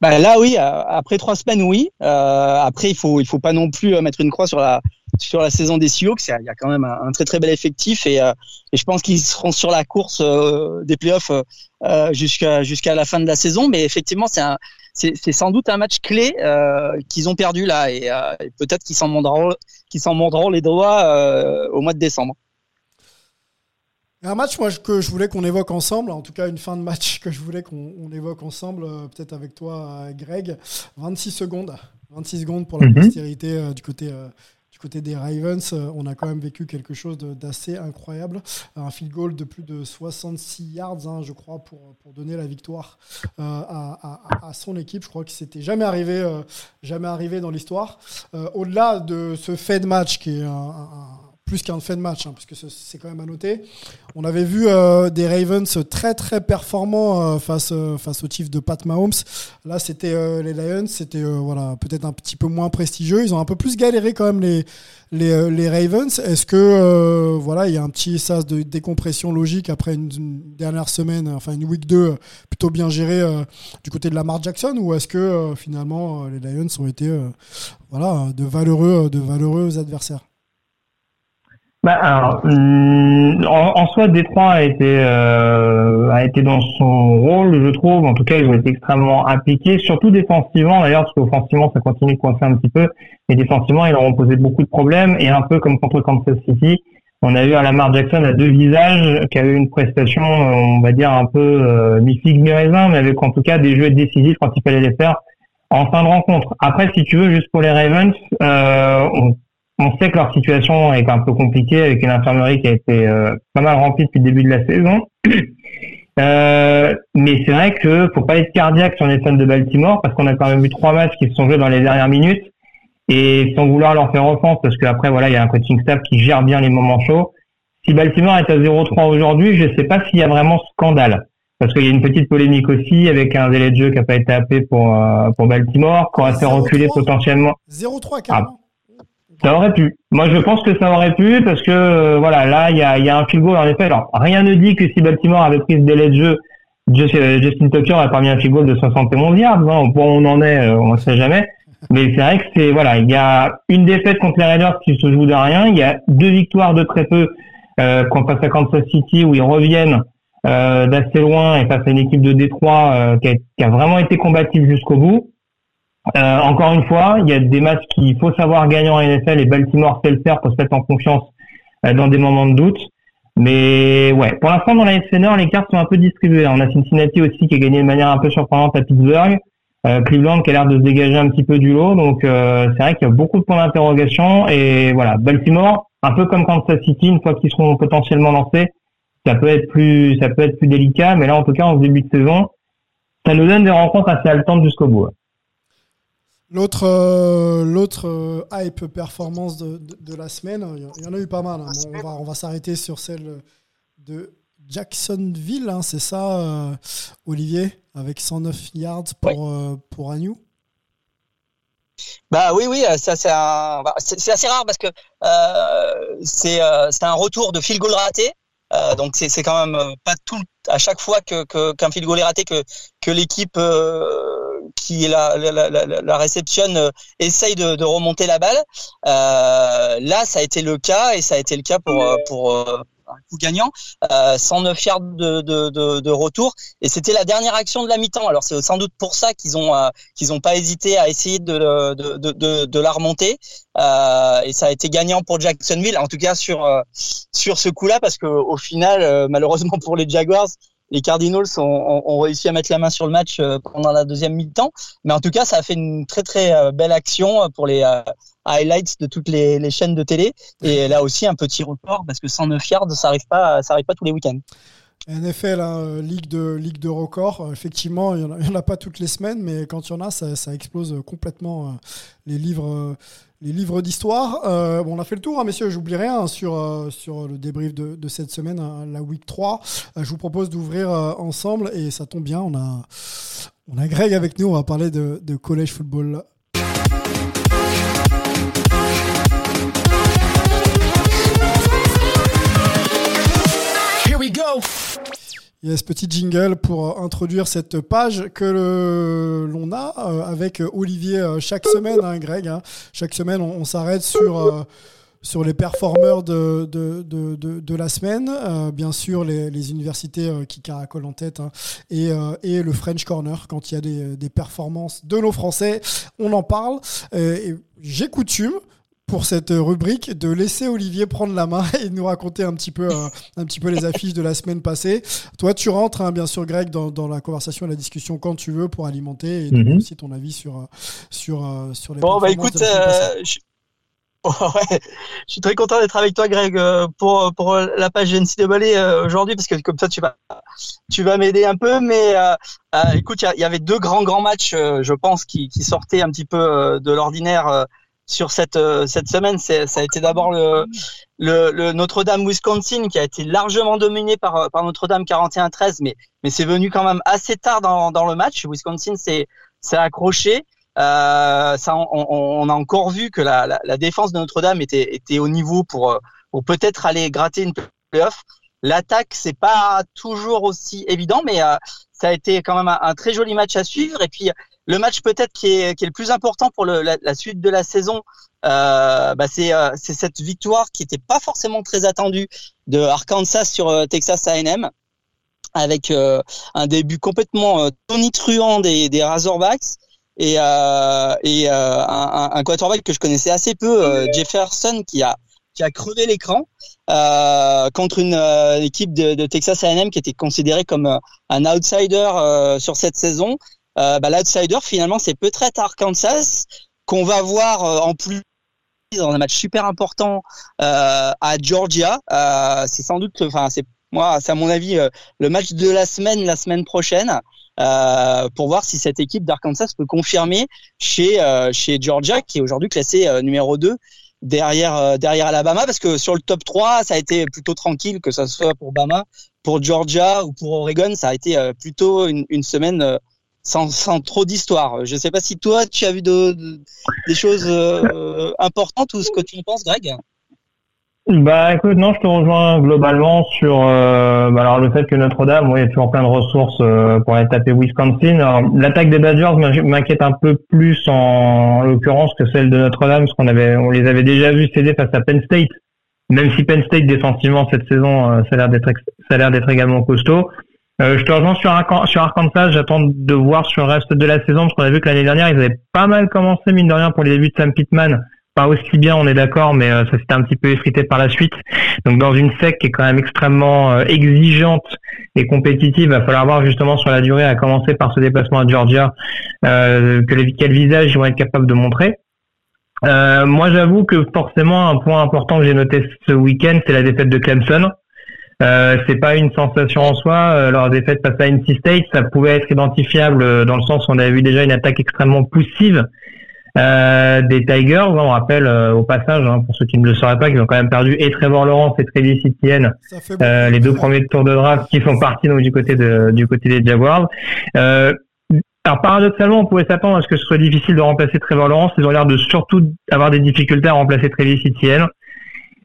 Bah là oui, euh, après trois semaines oui. Euh, après il faut il faut pas non plus euh, mettre une croix sur la sur la saison des Seahawks. Il y a quand même un, très très bel effectif et, et je pense qu'ils seront sur la course des playoffs jusqu'à jusqu'à la fin de la saison. Mais effectivement c'est un c'est sans doute un match clé qu'ils ont perdu là et, et peut-être qu'ils s'en mordront qu'ils s'en les doigts au mois de décembre. Un match moi, que je voulais qu'on évoque ensemble, en tout cas une fin de match que je voulais qu'on évoque ensemble, euh, peut-être avec toi, euh, Greg. 26 secondes. 26 secondes pour la mhm. postérité euh, du côté du côté des Ravens, on a quand même vécu quelque chose d'assez incroyable. Un field goal de plus de 66 yards, hein, je crois, pour, pour donner la victoire à, à, son équipe. Je crois que c'était jamais arrivé, jamais arrivé dans l'histoire. Au-delà de ce fait de match qui est un plus qu'un fait de match, hein, parce que c'est quand même à noter. On avait vu euh, des Ravens très très performants euh, face euh, face au Chiefs de Pat Mahomes. Là, c'était les Lions, c'était voilà peut-être un petit peu moins prestigieux. Ils ont un peu plus galéré quand même les les, les Ravens. Est-ce que voilà il y a un petit sas de décompression logique après une, dernière semaine, enfin une week 2 plutôt bien gérée du côté de Lamar Jackson, ou est-ce que finalement les Lions ont été voilà de valeureux de valeureux adversaires? Bah alors, hum, en, soi, Détroit a été euh, a été dans son rôle, je trouve. En tout cas, ils ont été extrêmement impliqués, surtout défensivement d'ailleurs, parce qu'offensivement, ça continue de coincer un petit peu, mais défensivement, ils leur ont posé beaucoup de problèmes. Et un peu comme contre Kansas City, on a eu un Lamar Jackson à deux visages, qui avait une prestation, on va dire un peu euh, mi mais avec en tout cas des jeux décisifs quand il fallait les faire en fin de rencontre. Après, si tu veux, juste pour les Ravens, euh, on sait que leur situation est un peu compliquée avec une infirmerie qui a été euh, pas mal remplie depuis le début de la saison. Euh, mais c'est vrai que faut pas être cardiaque sur les fans de Baltimore parce qu'on a quand même vu trois matchs qui se sont joués dans les dernières minutes et sans vouloir leur faire offense parce qu'après voilà il y a un coaching staff qui gère bien les moments chauds. Si Baltimore est à 0-3 aujourd'hui, je sais pas s'il y a vraiment scandale parce qu'il y a une petite polémique aussi avec un délai de jeu qui a pas été appelé pour euh, pour Baltimore, qui aurait fait reculer potentiellement. 0-3 carrément. Ça aurait pu. Moi, je pense que ça aurait pu parce que euh, voilà, là, il y a, y a un field goal en effet. Alors, rien ne dit que si Baltimore avait pris ce délai de jeu, euh, Justin Tucker aurait pas mis un field goal de 71 yards. Non, au on en est, euh, on ne sait jamais. Mais c'est vrai que c'est voilà, il y a une défaite contre les Raiders qui se joue de rien. Il y a deux victoires de très peu euh, contre à Kansas City où ils reviennent d'assez loin et face à une équipe de Détroit qui a, qui, a, vraiment été combative jusqu'au bout. Euh, encore une fois, il y a des matchs qu'il faut savoir gagner en NFL et Baltimore sait le faire pour se mettre en confiance euh, dans des moments de doute. Mais ouais, pour l'instant dans la FC Nord, les cartes sont un peu distribuées. On a Cincinnati aussi qui a gagné de manière un peu surprenante à Pittsburgh. Cleveland qui a l'air de se dégager un petit peu du lot. Donc c'est vrai qu'il y a beaucoup de points d'interrogation. Et voilà, Baltimore, un peu comme Kansas City, une fois qu'ils seront potentiellement lancés, ça peut être plus ça peut être plus délicat. Mais là, en tout cas, en début de saison, ça nous donne des rencontres assez haletantes jusqu'au bout. L'autre, euh, l'autre euh, hype performance de, de, la semaine, il y en a eu pas mal. Hein. on va, on va s'arrêter sur celle de Jacksonville, hein, c'est ça, euh, Olivier, avec 109 yards pour, pour Agnew bah oui, oui, ça c'est bah, c'est assez rare parce que c'est un retour de field goal raté. donc c'est quand même pas tout à chaque fois que qu'un field goal est raté que que l'équipe qui la, la, la, la réceptionne euh, essaye de, de, remonter la balle. Euh, là, ça a été le cas et ça a été le cas pour euh, pour un coup gagnant, euh, 109 yards de, de, de, de retour, et c'était la dernière action de la mi-temps. Alors c'est sans doute pour ça qu'ils ont qu'ils ont pas hésité à essayer de de, de, de, la remonter, euh, et ça a été gagnant pour Jacksonville, en tout cas sur sur ce coup-là, parce que au final, malheureusement pour les Jaguars, les Cardinals ont, réussi à mettre la main sur le match euh, pendant la deuxième mi-temps. Mais en tout cas, ça a fait une très très euh, belle action pour les euh, highlights de toutes les, chaînes de télé. Et là aussi, un petit record parce que 109 yards, ça arrive pas, ça arrive pas tous les week-ends. NFL, hein, ligue de ligue de record. Effectivement, il n'y en, a pas toutes les semaines, mais quand il y en a, ça, explose complètement les livres les livres d'histoire. Euh, bon, on a fait le tour, hein, messieurs, j'oublie rien sur, euh, sur le débrief de, de cette semaine, hein, la week 3. Euh, je vous propose d'ouvrir ensemble et ça tombe bien, on a, on a Greg avec nous, on va parler de, de college football. Yes, petit jingle pour euh, introduire cette page que l'on a euh, avec Olivier euh, chaque semaine, hein, Greg. Hein. Chaque semaine, on, s'arrête sur, sur les performeurs de, de, de, de la semaine. bien sûr, les, les universités qui caracolent en tête hein, et, et le French Corner. Quand il y a des, des performances de nos Français, on en parle. J'ai coutume pour cette rubrique de laisser Olivier prendre la main et nous raconter un petit peu, euh, un petit peu les affiches de la semaine passée. Toi, tu rentres, hein, bien sûr, Greg, dans, dans, la conversation et la discussion quand tu veux pour alimenter et donner mhm. aussi ton avis sur, euh, sur, euh, sur les Bon, bah écoute, je... ouais, je suis très content d'être avec toi, Greg, pour, pour la page NCAA aujourd'hui, parce que comme ça, tu vas, tu vas m'aider un peu. Mais écoute, il y, avait deux grands, grands matchs, je pense, qui, qui sortaient un petit peu de l'ordinaire sur cette euh, cette semaine, ça a été d'abord le, le, Notre-Dame Wisconsin qui a été largement dominé par par Notre-Dame 41-13, mais mais c'est venu quand même assez tard dans, dans le match. Wisconsin s'est s'est accroché. Euh, ça, on, on, a encore vu que la, la, la défense de Notre-Dame était était au niveau pour pour peut-être aller gratter une playoff. L'attaque, c'est pas toujours aussi évident, mais euh, ça a été quand même un, un, très joli match à suivre. Et puis le match peut-être qui est, qui est le plus important pour le, la, la, suite de la saison, euh, bah c'est euh, cette victoire qui n'était pas forcément très attendue de Arkansas sur euh, Texas A&M avec euh, un début complètement tonitruant des, des Razorbacks et, et un, un, quarterback que je connaissais assez peu, Jefferson, qui a qui a crevé l'écran contre une équipe de, de Texas A&M qui était considérée comme un outsider sur cette saison euh, bah, l'outsider finalement c'est peut-être Arkansas qu'on va voir euh, en plus dans un match super important euh, à Georgia. Euh, c'est sans doute, enfin c'est moi, c'est à mon avis le match de la semaine, la semaine prochaine, pour voir si cette équipe d'Arkansas peut confirmer chez chez Georgia, qui est aujourd'hui classé numéro 2 derrière derrière Alabama, parce que sur le top 3, ça a été plutôt tranquille, que ce soit pour Bama, pour Georgia ou pour Oregon, ça a été plutôt une, une semaine sans, trop d'histoire. Je ne sais pas si toi, tu as vu de, des choses euh, importantes ou ce que tu en penses, Greg bah écoute, non, je te rejoins globalement sur euh, bah, alors le fait que Notre-Dame, oui, il y a toujours plein de ressources euh, pour aller taper Wisconsin. L'attaque des Badgers m'inquiète un peu plus en, en l'occurrence que celle de Notre-Dame, parce qu'on avait, on les avait déjà vus céder face à Penn State. Même si Penn State défensivement cette saison, ça a l'air d'être, ça a l'air d'être également costaud. Euh, je te rejoins sur, sur Arkansas. J'attends de voir sur le reste de la saison parce qu'on a vu que l'année dernière, ils avaient pas mal commencé, mine de rien, pour les débuts de Sam Pittman pas aussi bien, on est d'accord, mais ça s'était un petit peu effrité par la suite. Donc dans une SEC qui est quand même extrêmement exigeante et compétitive, il va falloir voir justement sur la durée, à commencer par ce déplacement à Georgia, que les, quel visage ils vont être capables de montrer. Euh, moi, j'avoue que forcément, un point important que j'ai noté ce week-end, c'est la défaite de Clemson. Euh, c'est pas une sensation en soi. Euh, leur défaite face à NC State, ça pouvait être identifiable euh, dans le sens où on avait vu déjà une attaque extrêmement poussive euh, des Tigers. On rappelle au passage, hein, pour ceux qui ne le sauraient pas, qu'ils ont quand même perdu et Trevor Lawrence et Travis Etienne, les deux premiers tours de draft qui sont partis donc du côté de, du côté des Jaguars. Alors paradoxalement, on pouvait s'attendre à ce que ce soit difficile de remplacer Trevor Lawrence. Ils ont l'air de surtout avoir des difficultés à remplacer Travis Etienne.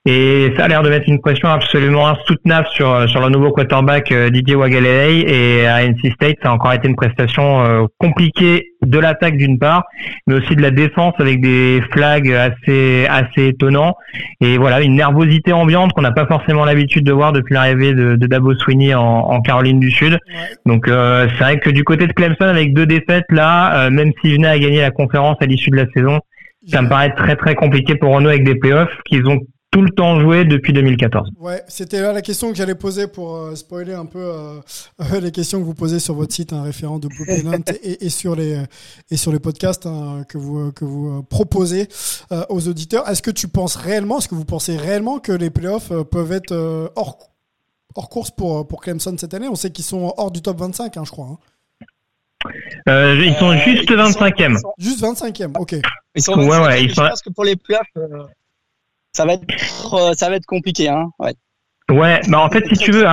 Et ça a l'air de mettre une pression absolument insoutenable sur euh, sur le nouveau quarterback euh, Didier Wagalelei. Et à NC State, ça a encore été une prestation euh, compliquée de l'attaque d'une part, mais aussi de la défense avec des flags assez assez étonnants. Et voilà, une nervosité ambiante qu'on n'a pas forcément l'habitude de voir depuis l'arrivée de, de Dabo Sweeney en, en, Caroline du Sud. Donc c'est vrai que du côté de Clemson, avec deux défaites là, même s'ils venaient à gagner la conférence à l'issue de la saison, ça me paraît très très compliqué pour Renault avec des playoffs qu'ils ont tout le temps joué depuis 2014. Ouais, c'était là la question que j'allais poser pour euh, spoiler un peu euh, les questions que vous posez sur votre site, un référent de Blue et, et, sur les et sur les podcasts hein, que vous que vous euh, proposez aux auditeurs. Est-ce que tu penses réellement, est-ce que vous pensez réellement que les playoffs peuvent être hors hors course pour pour Clemson cette année? On sait qu'ils sont hors du top 25, hein, je crois. Hein. ils sont juste 25e. Juste 25e, ok. Ils sont ouais, ouais, ils sont... Je pense que pour les playoffs, ça va être euh, ça va être compliqué hein. Ouais. Ouais, bah en fait si tu veux,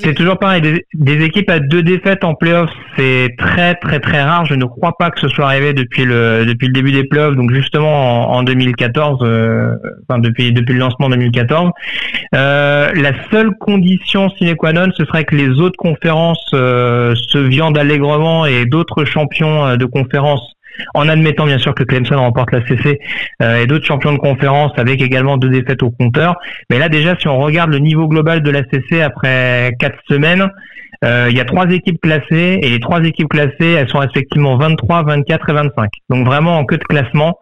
c'est toujours pareil. Des, équipes à deux défaites en playoffs, c'est très très très rare. Je ne crois pas que ce soit arrivé depuis le depuis le début des playoffs. Donc justement en, 2014, euh, enfin depuis depuis le lancement en 2014, euh, la seule condition sine qua non, ce serait que les autres conférences se viandent allègrement et d'autres champions de conférences en admettant bien sûr que Clemson remporte la CC euh, et d'autres champions de conférence avec également deux défaites au compteur. Mais là déjà, si on regarde le niveau global de la CC après quatre semaines, il y a trois équipes classées et les trois équipes classées, elles sont respectivement 23, 24 et 25. Donc vraiment en queue de classement.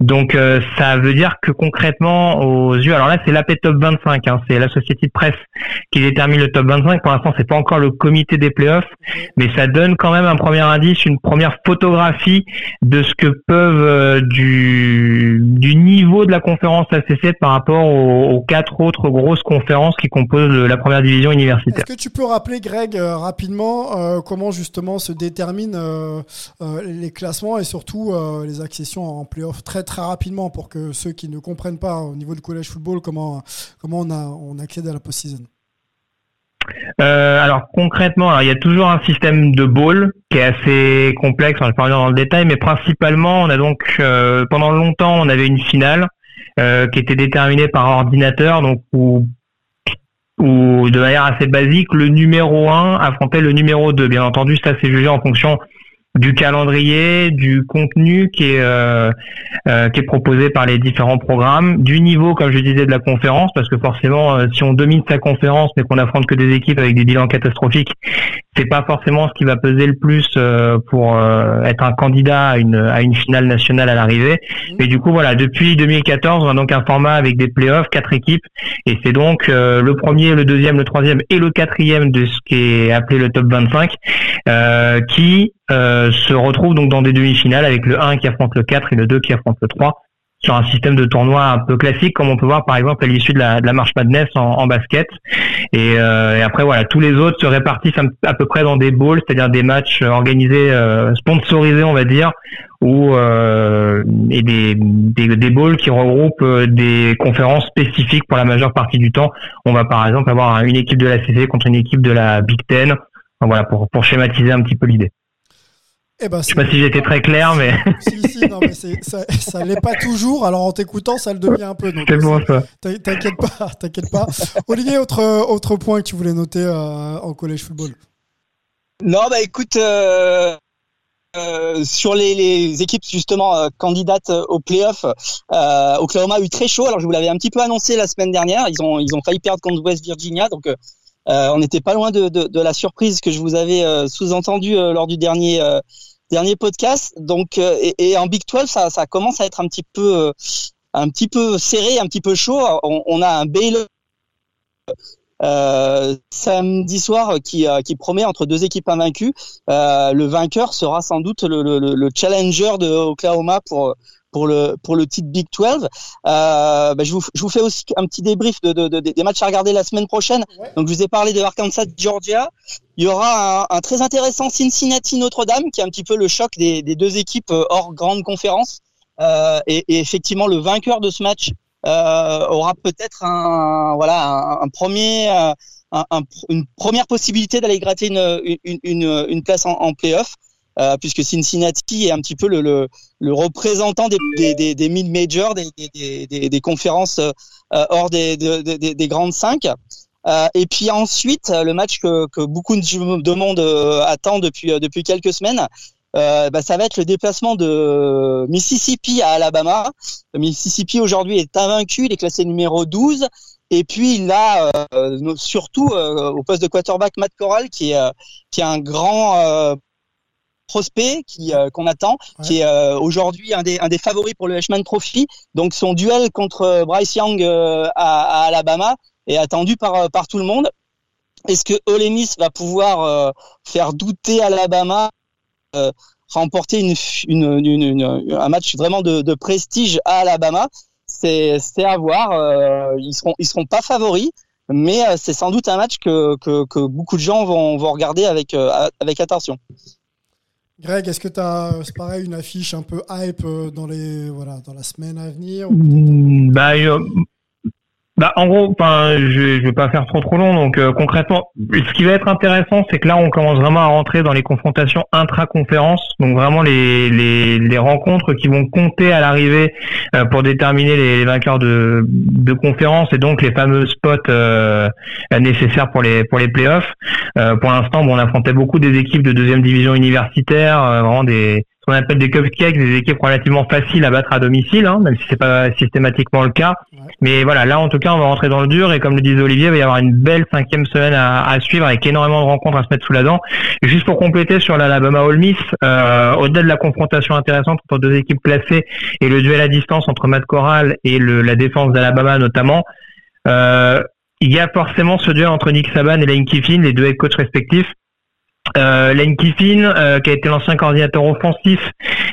Donc euh, ça veut dire que concrètement aux yeux, alors là c'est l'AP Top 25, hein, c'est la société de presse qui détermine le Top 25. Pour l'instant c'est pas encore le comité des playoffs, mais ça donne quand même un premier indice, une première photographie de ce que peuvent euh, du, du niveau de la conférence ACC par rapport aux quatre autres grosses conférences qui composent la première division universitaire. Est-ce que tu peux rappeler Greg euh, rapidement euh, comment justement se déterminent euh, les classements et surtout les accessions en playoff très très rapidement pour que ceux qui ne comprennent pas au niveau du collège football comment, comment on, a, on accède à la post-season? alors concrètement, il y a toujours un système de ball qui est assez complexe, ne vais pas dans le détail, mais principalement, on a donc pendant longtemps, on avait une finale qui était déterminée par ordinateur, donc où ou de manière assez basique, le numéro 1 affrontait le numéro 2. Bien entendu, ça c'est jugé en fonction du calendrier, du contenu qui est euh, euh, qui est proposé par les différents programmes, du niveau comme je disais de la conférence parce que forcément euh, si on domine sa conférence mais qu'on affronte que des équipes avec des bilans catastrophiques, c'est pas forcément ce qui va peser le plus pour être un candidat à une à une finale nationale à l'arrivée. Mais du coup voilà, depuis 2014, on a donc un format avec des playoffs, quatre équipes et c'est donc le premier, le deuxième, le troisième et le quatrième de ce qui est appelé le top 25 qui euh, se retrouve donc dans des demi-finales avec le 1 qui affronte le 4 et le 2 qui affronte le 3 sur un système de tournoi un peu classique comme on peut voir par exemple à l'issue de la, de la marche Madness en, en basket. Et, euh, et, après voilà tous les autres se répartissent à, peu près dans des bowls c'est-à-dire des matchs organisés euh, sponsorisés on va dire ou euh, et des, des, des bowls qui regroupent euh, des conférences spécifiques pour la majeure partie du temps. On va par exemple avoir une équipe de la CC contre une équipe de la Big Ten. Voilà pour, pour schématiser un petit peu l'idée eh ben, je sais pas si j'étais très clair, mais. si, si, non, mais ça, ça l'est pas toujours. Alors en t'écoutant, ça le devient un peu. C'est bon ça. T'inquiète pas, t'inquiète pas. Olivier, autre autre point que tu voulais noter euh, en collège football. Non, bah écoute. Euh... Euh, sur les, les, équipes justement euh, candidates au playoff, euh, Oklahoma a eu très chaud. Alors je vous l'avais un petit peu annoncé la semaine dernière. Ils ont ils ont failli perdre contre West Virginia, donc euh, on n'était pas loin de, de, de, la surprise que je vous avais sous-entendu lors du dernier dernier podcast. Donc, et, et, en Big 12, ça, commence à être un petit peu, un petit peu serré, un petit peu chaud. On, a un Baylor euh, samedi soir qui, euh, qui promet entre deux équipes invaincues. Euh, le vainqueur sera sans doute le, le, le challenger de Oklahoma pour pour le pour le titre Big 12. Euh, bah, je, vous, je vous fais aussi un petit débrief de, de, de, des matchs à regarder la semaine prochaine. Donc je vous ai parlé de Arkansas Georgia. Il y aura un, un très intéressant Cincinnati Notre Dame qui est un petit peu le choc des, des deux équipes hors grande conférence. Euh, et, et, effectivement le vainqueur de ce match euh, aura peut-être un voilà un, premier euh, un, une première possibilité d'aller gratter une, une, une, une place en, en playoff. Euh, puisque Cincinnati est un petit peu le, le, le représentant des, des, des, des mid-majors, des, des, conférences euh, hors des, des, des, grandes cinq. Euh, et puis ensuite, le match que, que beaucoup de monde attend depuis, depuis quelques semaines, euh, bah, ça va être le déplacement de Mississippi à Alabama. Mississippi aujourd'hui est invaincu, il est classé numéro 12. Et puis il a euh, surtout euh, au poste de quarterback Matt Corral qui est qui est un grand prospect qui qu'on attend, qui est aujourd'hui un des un des favoris pour le Heisman Trophy. Donc son duel contre Bryce Young à, à, Alabama est attendu par par tout le monde. Est-ce que Ole Miss va pouvoir faire douter Alabama euh, remporter une, une, une, un match vraiment de, de, prestige à Alabama? C'est à voir. Euh, ils seront ils seront pas favoris, mais euh, c'est sans doute un match que, que, que, beaucoup de gens vont, vont regarder avec, avec attention. Greg, est-ce que tu as, pareil, une affiche un peu hype dans, les, voilà, dans la semaine à venir mmh, bah, bah, en gros, je, je vais pas faire trop trop long. Donc euh, concrètement, ce qui va être intéressant, c'est que là, on commence vraiment à rentrer dans les confrontations intra-conférences, donc vraiment les, les, rencontres qui vont compter à l'arrivée euh, pour déterminer les, vainqueurs de, de conférences et donc les fameux spots euh, nécessaires pour les playoffs. pour l'instant, on affrontait beaucoup des équipes de deuxième division universitaire, vraiment des on appelle des cupcakes, des équipes relativement faciles à battre à domicile, hein, même si c'est pas systématiquement le cas. Mais voilà, là en tout cas, on va rentrer dans le dur et comme le disait Olivier, il va y avoir une belle cinquième semaine à, à suivre avec énormément de rencontres à se mettre sous la dent. juste pour compléter sur l'Alabama Ole Miss, euh, au-delà de la confrontation intéressante entre deux équipes classées et le duel à distance entre Matt Corral et le, la défense d'Alabama notamment, euh, il y a forcément ce duel entre Nick Saban et Lane Kiffin, les deux head coachs respectifs. Euh, Lane Kiffin, euh, qui a été l'ancien coordinateur offensif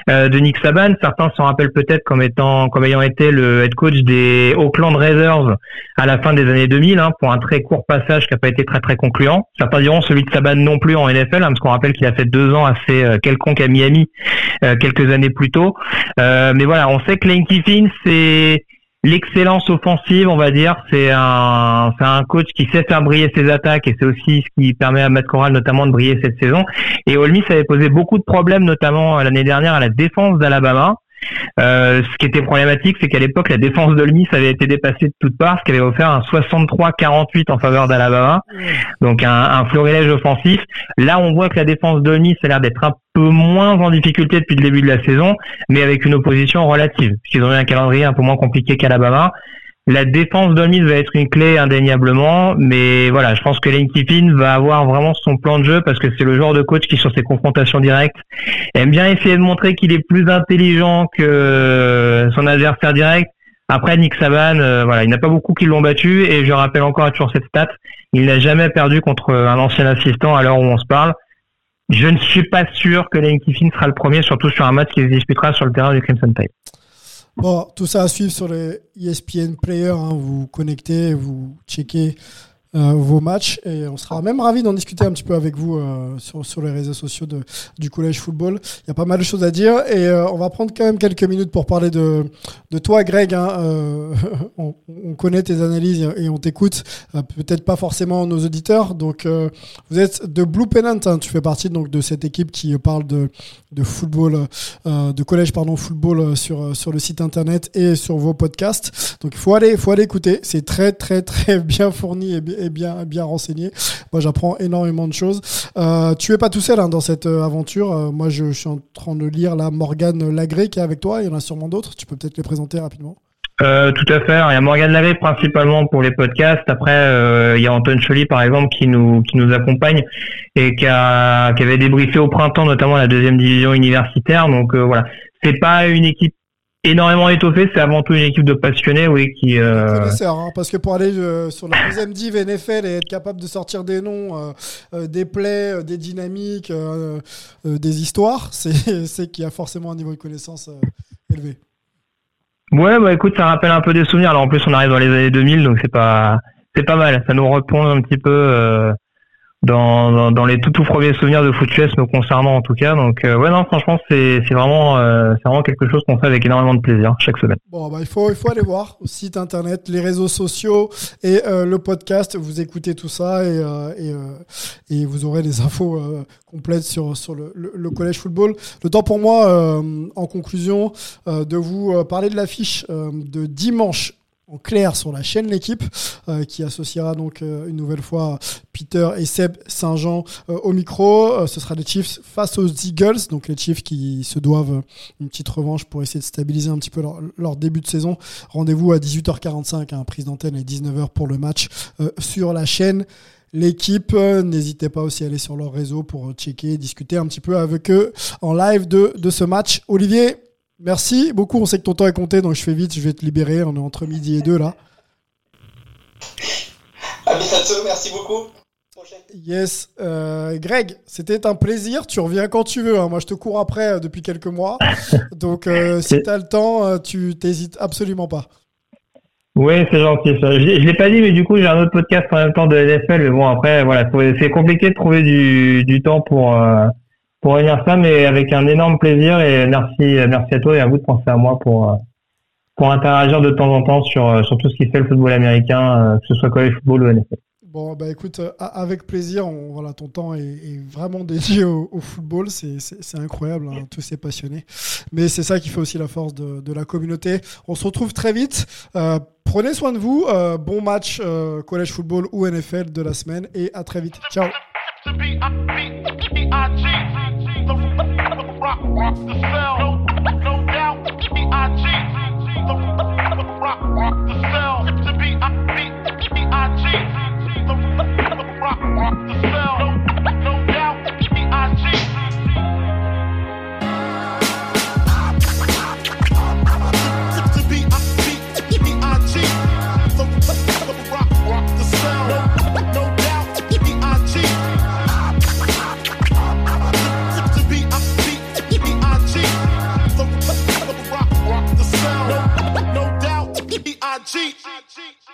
euh, de Nick Saban, certains s'en rappellent peut-être comme étant, comme ayant été le head coach des Oakland Raiders à la fin des années 2000, hein, pour un très court passage qui n'a pas été très très concluant. Certains diront celui de Saban non plus en NFL, hein, parce qu'on rappelle qu'il a fait deux ans assez euh, quelconque à Miami quelques années plus tôt. mais voilà, on sait que Lane Kiffin c'est l'excellence offensive, on va dire, c'est un, un coach qui sait faire briller ses attaques et c'est aussi ce qui permet à Matt Corral notamment de briller cette saison. Et Ole Miss avait posé beaucoup de problèmes, notamment l'année dernière à la défense d'Alabama. Euh, ce qui était problématique, c'est qu'à l'époque, la défense de Miss avait été dépassée de toutes parts, ce qui avait offert un 63-48 en faveur d'Alabama. Donc un, un, florilège offensif. Là, on voit que la défense de Miss a l'air d'être un peu moins en difficulté depuis le début de la saison, mais avec une opposition relative, puisqu'ils ont eu un calendrier un peu moins compliqué qu'Alabama. La défense d'Olmis va être une clé indéniablement, mais voilà, je pense que Lane Kiffin va avoir vraiment son plan de jeu parce que c'est le genre de coach qui, sur ses confrontations directes, aime bien essayer de montrer qu'il est plus intelligent que son adversaire direct. Après, Nick Saban, euh, voilà, il n'a pas beaucoup qui l'ont battu et je rappelle encore toujours cette stat, il n'a jamais perdu contre un ancien assistant à l'heure où on se parle. Je ne suis pas sûr que Lane Kiffin sera le premier, surtout sur un match qui se disputera sur le terrain du Crimson Tide. Bon, tout ça à suivre sur les ESPN Player. Hein. vous connectez, vous checkez vos matchs et on sera même ravi d'en discuter un petit peu avec vous euh, sur, sur les réseaux sociaux de, du collège football. Il y a pas mal de choses à dire et euh, on va prendre quand même quelques minutes pour parler de, de toi, Greg. Hein, on, on, connaît tes analyses et on t'écoute. Peut-être pas forcément nos auditeurs. Donc, vous êtes de Blue Pennant. Hein, tu fais partie donc de cette équipe qui parle de, de football, de collège pardon football sur sur le site internet et sur vos podcasts. Donc, il faut aller, faut aller écouter. C'est très très très bien fourni et bien bien, renseigné. Moi, j'apprends énormément de choses. Euh, tu es pas tout seul hein, dans cette euh, aventure. Euh, moi, je, suis en train de lire la Morgane Lagré qui est avec toi. Il y en a sûrement d'autres. Tu peux peut-être les présenter rapidement. Tout à fait. Il y a Morgan Lavé principalement pour les podcasts. Après, il y a Anton Choli par exemple qui nous qui nous accompagne et qui qui avait débriefé au printemps notamment la deuxième division universitaire. Donc voilà, c'est pas une équipe énormément étoffée, c'est avant tout une équipe de passionnés, oui, qui. Euh... Hein, parce que pour aller euh, sur la deuxième div NFL et être capable de sortir des noms, euh, des plays, des dynamiques, des histoires, c'est qu'il y a forcément un niveau de connaissance élevé. Ouais, bah écoute, ça rappelle un peu des souvenirs. Alors en plus, on arrive dans les années 2000, donc c'est pas c'est pas mal. Ça nous replonge un petit peu euh, dans, les tout tout premiers souvenirs de foot me concernant en tout cas. Donc euh, ouais non franchement c'est vraiment euh, c'est vraiment quelque chose qu'on fait avec énormément de plaisir chaque semaine. Bon bah il faut il faut aller voir au site internet, les réseaux sociaux et euh, le podcast. Vous écoutez tout ça et et, et, vous aurez les infos complètes sur sur le, le, collège football. Le temps pour moi en conclusion de vous parler de l'affiche de dimanche en clair sur la chaîne L'équipe, euh, qui associera donc euh, une nouvelle fois Peter et Seb Saint-Jean euh, au micro. ce sera les Chiefs face aux Eagles, donc les Chiefs qui se doivent une petite revanche pour essayer de stabiliser un petit peu leur, début de saison. Rendez-vous à 18h45, hein, prise d'antenne et 19h pour le match sur la chaîne. L'équipe, n'hésitez pas aussi à aller sur leur réseau pour checker, discuter un petit peu avec eux en live de, de ce match. Olivier, Merci beaucoup. On sait que ton temps est compté, donc je fais vite. Je vais te libérer. On est entre midi et deux là. À bientôt. Merci beaucoup. Yes, euh, Greg, c'était un plaisir. Tu reviens quand tu veux. Hein. Moi, je te cours après euh, depuis quelques mois. Donc, euh, si tu as le temps, tu t'hésites absolument pas. Oui, c'est gentil. Je, ne l'ai pas dit, mais du coup, j'ai un autre podcast en même temps de NFL. Mais bon, après, voilà, c'est compliqué de trouver du, du temps pour pour revenir ça, mais avec un énorme plaisir et merci, merci à toi et à vous de penser à moi pour, pour interagir de temps en temps sur, sur tout ce qui fait le football américain, euh, que ce soit college football ou NFL. Bon, bah écoute, euh, avec plaisir. On, voilà, ton temps est, vraiment dédié au, football. C'est incroyable, hein, tous ces passionnés. Mais c'est ça qui fait aussi la force de, la communauté. On se retrouve très vite. Euh, prenez soin de vous. bon match collège football ou NFL de la semaine et à très vite. Ciao. Rock, rock the cell. cheat. I cheat.